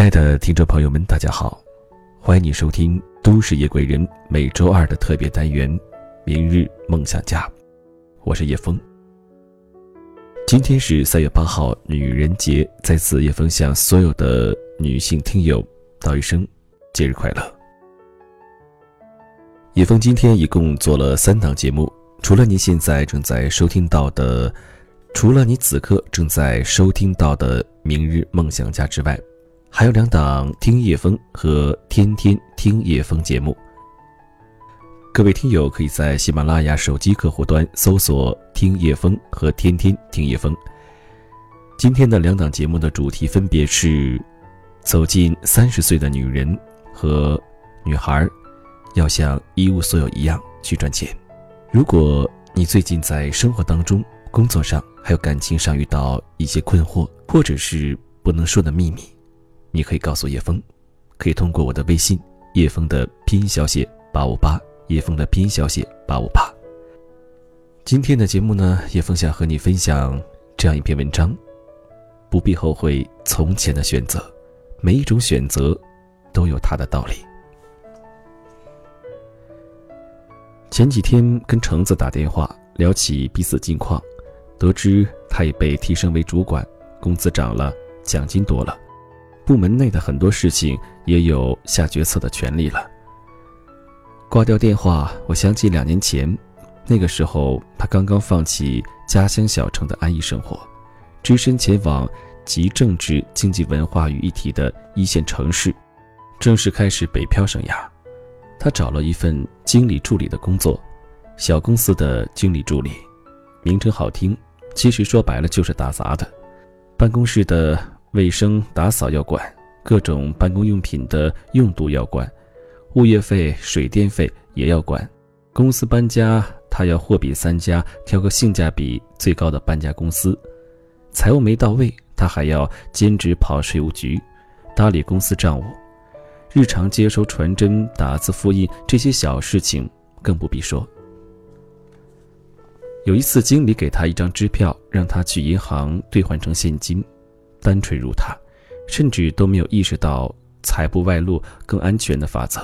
亲爱的听众朋友们，大家好，欢迎你收听《都市夜归人》每周二的特别单元《明日梦想家》，我是叶枫。今天是三月八号，女人节，在此叶枫向所有的女性听友道一声节日快乐。叶枫今天一共做了三档节目，除了您现在正在收听到的，除了你此刻正在收听到的《明日梦想家》之外。还有两档听叶风和天天听叶风节目。各位听友可以在喜马拉雅手机客户端搜索“听叶风”和“天天听叶风”。今天的两档节目的主题分别是：走进三十岁的女人和女孩要像一无所有一样去赚钱。如果你最近在生活当中、工作上还有感情上遇到一些困惑，或者是不能说的秘密。你可以告诉叶枫，可以通过我的微信叶枫的拼音小写八五八，叶枫的拼音小写八五八。今天的节目呢，叶枫想和你分享这样一篇文章：不必后悔从前的选择，每一种选择都有它的道理。前几天跟橙子打电话聊起彼此近况，得知他已被提升为主管，工资涨了，奖金多了。部门内的很多事情也有下决策的权利了。挂掉电话，我想起两年前，那个时候他刚刚放弃家乡小城的安逸生活，只身前往集政治、经济、文化于一体的一线城市，正式开始北漂生涯。他找了一份经理助理的工作，小公司的经理助理，名称好听，其实说白了就是打杂的，办公室的。卫生打扫要管，各种办公用品的用度要管，物业费、水电费也要管。公司搬家，他要货比三家，挑个性价比最高的搬家公司。财务没到位，他还要兼职跑税务局，打理公司账务。日常接收传真、打字复印这些小事情更不必说。有一次，经理给他一张支票，让他去银行兑换成现金。单纯如他，甚至都没有意识到财不外露更安全的法则，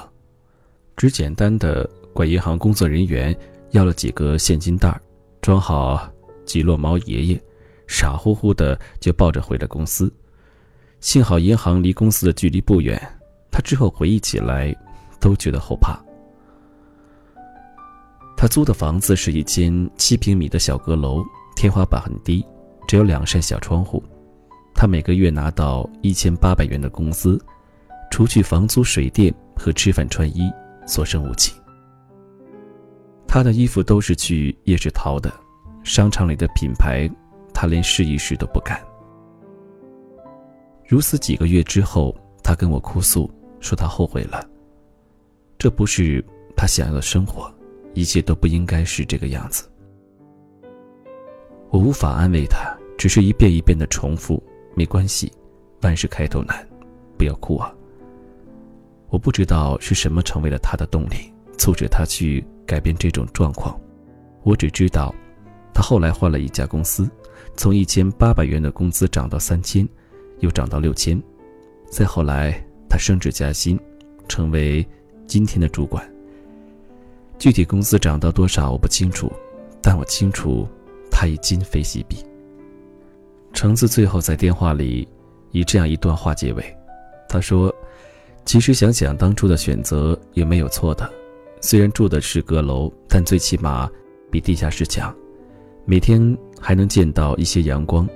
只简单的管银行工作人员要了几个现金袋，装好几摞毛爷爷，傻乎乎的就抱着回了公司。幸好银行离公司的距离不远，他之后回忆起来都觉得后怕。他租的房子是一间七平米的小阁楼，天花板很低，只有两扇小窗户。他每个月拿到一千八百元的工资，除去房租、水电和吃饭穿衣，所剩无几。他的衣服都是去夜市淘的，商场里的品牌，他连试一试都不敢。如此几个月之后，他跟我哭诉说他后悔了。这不是他想要的生活，一切都不应该是这个样子。我无法安慰他，只是一遍一遍的重复。没关系，万事开头难，不要哭啊。我不知道是什么成为了他的动力，促使他去改变这种状况。我只知道，他后来换了一家公司，从一千八百元的工资涨到三千，又涨到六千。再后来，他升职加薪，成为今天的主管。具体工资涨到多少我不清楚，但我清楚，他已今非昔比。橙子最后在电话里以这样一段话结尾，他说：“其实想想当初的选择也没有错的，虽然住的是阁楼，但最起码比地下室强，每天还能见到一些阳光。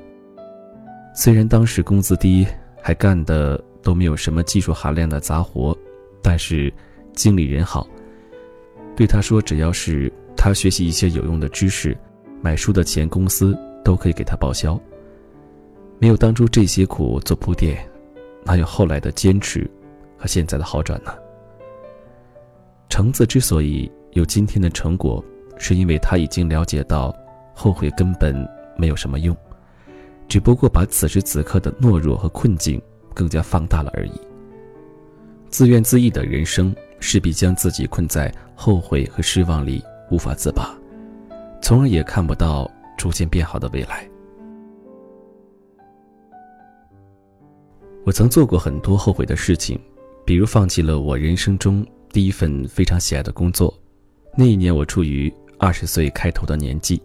虽然当时工资低，还干的都没有什么技术含量的杂活，但是经理人好，对他说，只要是他学习一些有用的知识，买书的钱公司都可以给他报销。”没有当初这些苦做铺垫，哪有后来的坚持和现在的好转呢？橙子之所以有今天的成果，是因为他已经了解到，后悔根本没有什么用，只不过把此时此刻的懦弱和困境更加放大了而已。自怨自艾的人生，势必将自己困在后悔和失望里无法自拔，从而也看不到逐渐变好的未来。我曾做过很多后悔的事情，比如放弃了我人生中第一份非常喜爱的工作。那一年，我处于二十岁开头的年纪，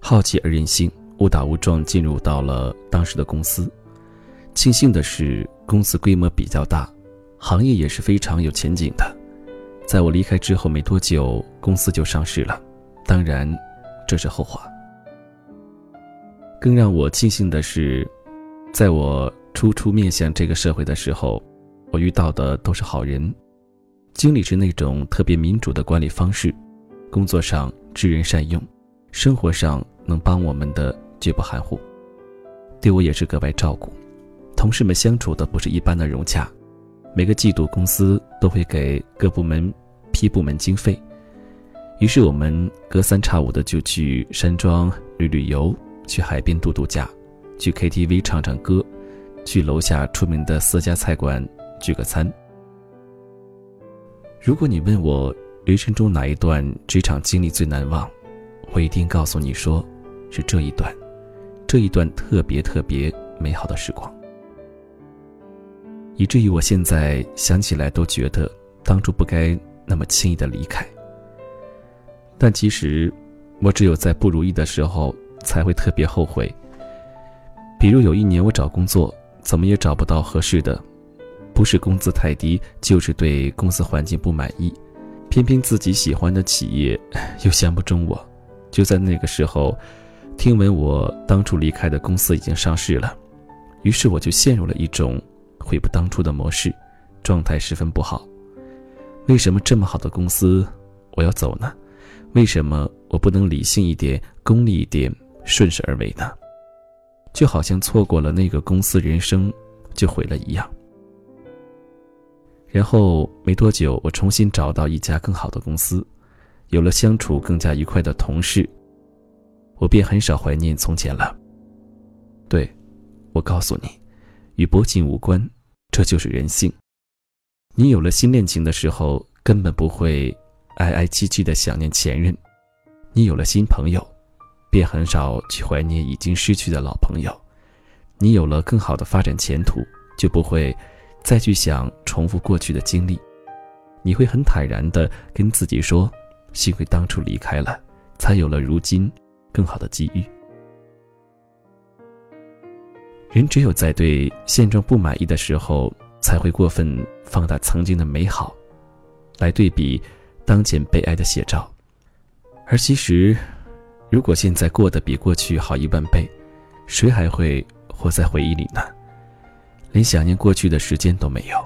好奇而任性，误打误撞进入到了当时的公司。庆幸的是，公司规模比较大，行业也是非常有前景的。在我离开之后没多久，公司就上市了。当然，这是后话。更让我庆幸的是，在我初初面向这个社会的时候，我遇到的都是好人。经理是那种特别民主的管理方式，工作上知人善用，生活上能帮我们的绝不含糊，对我也是格外照顾。同事们相处的不是一般的融洽，每个季度公司都会给各部门批部门经费，于是我们隔三差五的就去山庄旅旅游，去海边度度假，去 KTV 唱唱歌，去楼下出名的私家菜馆聚个餐。如果你问我人生中哪一段职场经历最难忘，我一定告诉你说，是这一段，这一段特别特别美好的时光，以至于我现在想起来都觉得当初不该那么轻易的离开。但其实，我只有在不如意的时候才会特别后悔。比如有一年我找工作，怎么也找不到合适的。不是工资太低，就是对公司环境不满意，偏偏自己喜欢的企业 又相不中我。就在那个时候，听闻我当初离开的公司已经上市了，于是我就陷入了一种悔不当初的模式，状态十分不好。为什么这么好的公司我要走呢？为什么我不能理性一点、功利一点、顺势而为呢？就好像错过了那个公司，人生就毁了一样。然后没多久，我重新找到一家更好的公司，有了相处更加愉快的同事，我便很少怀念从前了。对，我告诉你，与薄情无关，这就是人性。你有了新恋情的时候，根本不会哀哀戚戚的想念前任；你有了新朋友，便很少去怀念已经失去的老朋友；你有了更好的发展前途，就不会。再去想重复过去的经历，你会很坦然的跟自己说：“幸亏当初离开了，才有了如今更好的机遇。”人只有在对现状不满意的时候，才会过分放大曾经的美好，来对比当前悲哀的写照。而其实，如果现在过得比过去好一万倍，谁还会活在回忆里呢？连想念过去的时间都没有。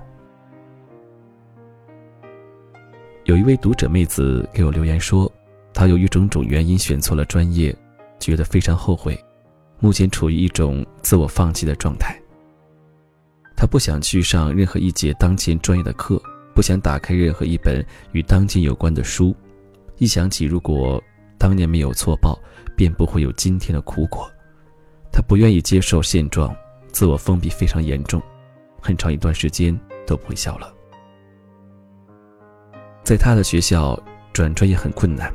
有一位读者妹子给我留言说，她由于种种原因选错了专业，觉得非常后悔，目前处于一种自我放弃的状态。她不想去上任何一节当前专业的课，不想打开任何一本与当今有关的书。一想起如果当年没有错报，便不会有今天的苦果。他不愿意接受现状。自我封闭非常严重，很长一段时间都不会笑了。在他的学校转专业很困难，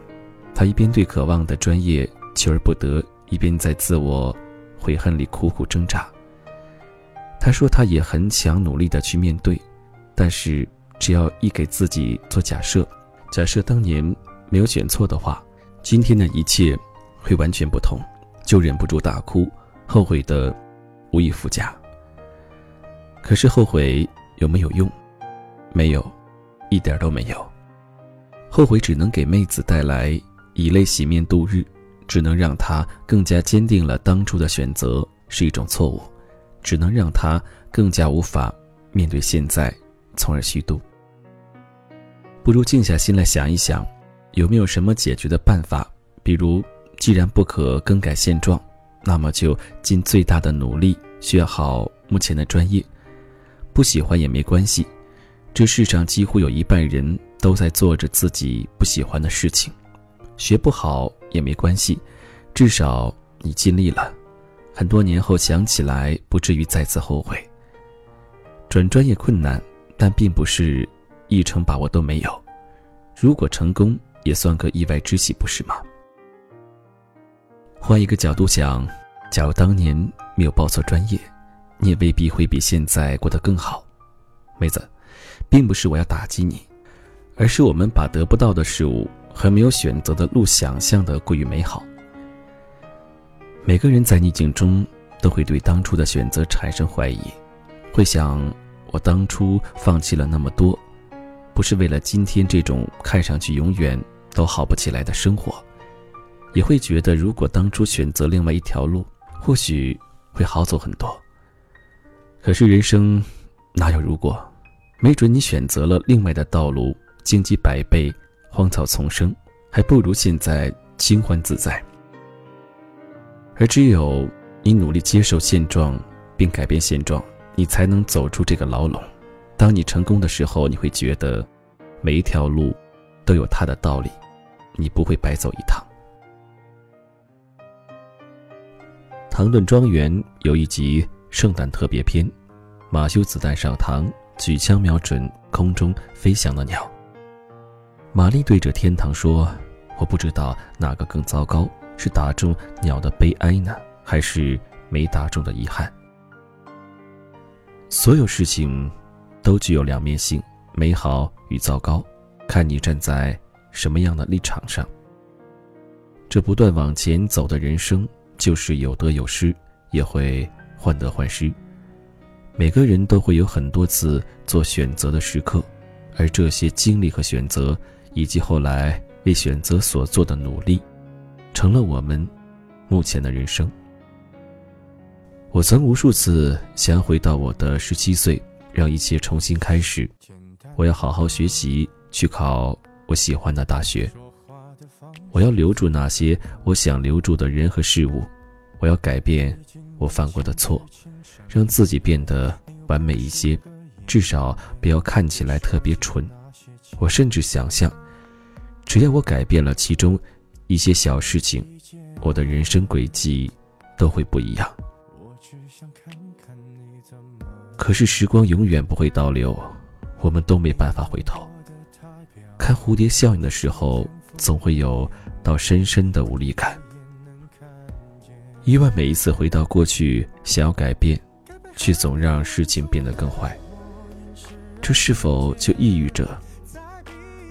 他一边对渴望的专业求而不得，一边在自我悔恨里苦苦挣扎。他说他也很想努力的去面对，但是只要一给自己做假设，假设当年没有选错的话，今天的一切会完全不同，就忍不住大哭，后悔的。无以复加。可是后悔有没有用？没有，一点都没有。后悔只能给妹子带来以泪洗面度日，只能让她更加坚定了当初的选择是一种错误，只能让她更加无法面对现在，从而虚度。不如静下心来想一想，有没有什么解决的办法？比如，既然不可更改现状。那么就尽最大的努力学好目前的专业，不喜欢也没关系。这世上几乎有一半人都在做着自己不喜欢的事情，学不好也没关系，至少你尽力了。很多年后想起来，不至于再次后悔。转专业困难，但并不是一成把握都没有。如果成功，也算个意外之喜，不是吗？换一个角度想，假如当年没有报错专业，你也未必会比现在过得更好。妹子，并不是我要打击你，而是我们把得不到的事物和没有选择的路想象的过于美好。每个人在逆境中都会对当初的选择产生怀疑，会想：我当初放弃了那么多，不是为了今天这种看上去永远都好不起来的生活。也会觉得，如果当初选择另外一条路，或许会好走很多。可是人生哪有如果？没准你选择了另外的道路，荆棘百倍，荒草丛生，还不如现在清欢自在。而只有你努力接受现状，并改变现状，你才能走出这个牢笼。当你成功的时候，你会觉得，每一条路都有它的道理，你不会白走一趟。《唐顿庄园》有一集圣诞特别篇，马修子弹上膛，举枪瞄准空中飞翔的鸟。玛丽对着天堂说：“我不知道哪个更糟糕，是打中鸟的悲哀呢，还是没打中的遗憾？”所有事情都具有两面性，美好与糟糕，看你站在什么样的立场上。这不断往前走的人生。就是有得有失，也会患得患失。每个人都会有很多次做选择的时刻，而这些经历和选择，以及后来为选择所做的努力，成了我们目前的人生。我曾无数次想回到我的十七岁，让一切重新开始。我要好好学习，去考我喜欢的大学。我要留住那些我想留住的人和事物，我要改变我犯过的错，让自己变得完美一些，至少不要看起来特别蠢。我甚至想象，只要我改变了其中一些小事情，我的人生轨迹都会不一样。可是时光永远不会倒流，我们都没办法回头。看蝴蝶效应的时候。总会有到深深的无力感。伊万每一次回到过去，想要改变，却总让事情变得更坏。这是否就意味着，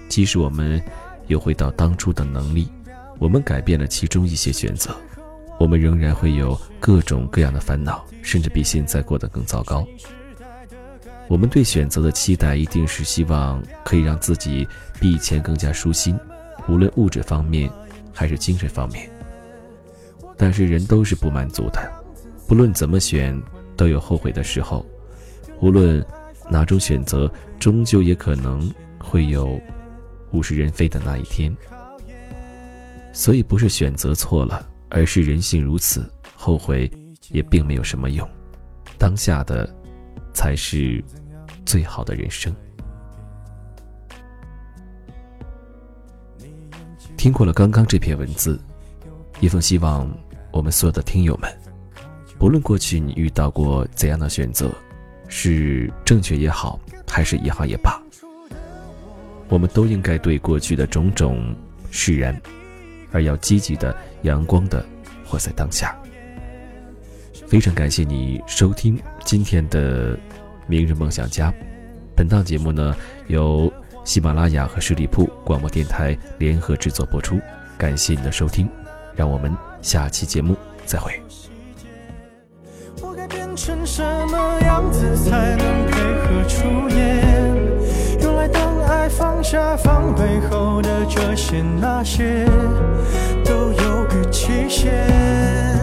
即使我们有回到当初的能力，我们改变了其中一些选择，我们仍然会有各种各样的烦恼，甚至比现在过得更糟糕？我们对选择的期待，一定是希望可以让自己比以前更加舒心。无论物质方面还是精神方面，但是人都是不满足的，不论怎么选都有后悔的时候，无论哪种选择，终究也可能会有物是人非的那一天。所以不是选择错了，而是人性如此，后悔也并没有什么用，当下的才是最好的人生。听过了刚刚这篇文字，一封希望我们所有的听友们，不论过去你遇到过怎样的选择，是正确也好，还是遗憾也罢，我们都应该对过去的种种释然，而要积极的、阳光的活在当下。非常感谢你收听今天的《明日梦想家》，本档节目呢由。喜马拉雅和十里铺广播电台联合制作播出，感谢你的收听，让我们下期节目再会。我该变成什么样子才能配合出演？原来当爱放下防备后的这些那些，都有个期限。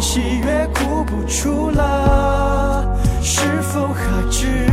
喜悦哭不出了，是否还值？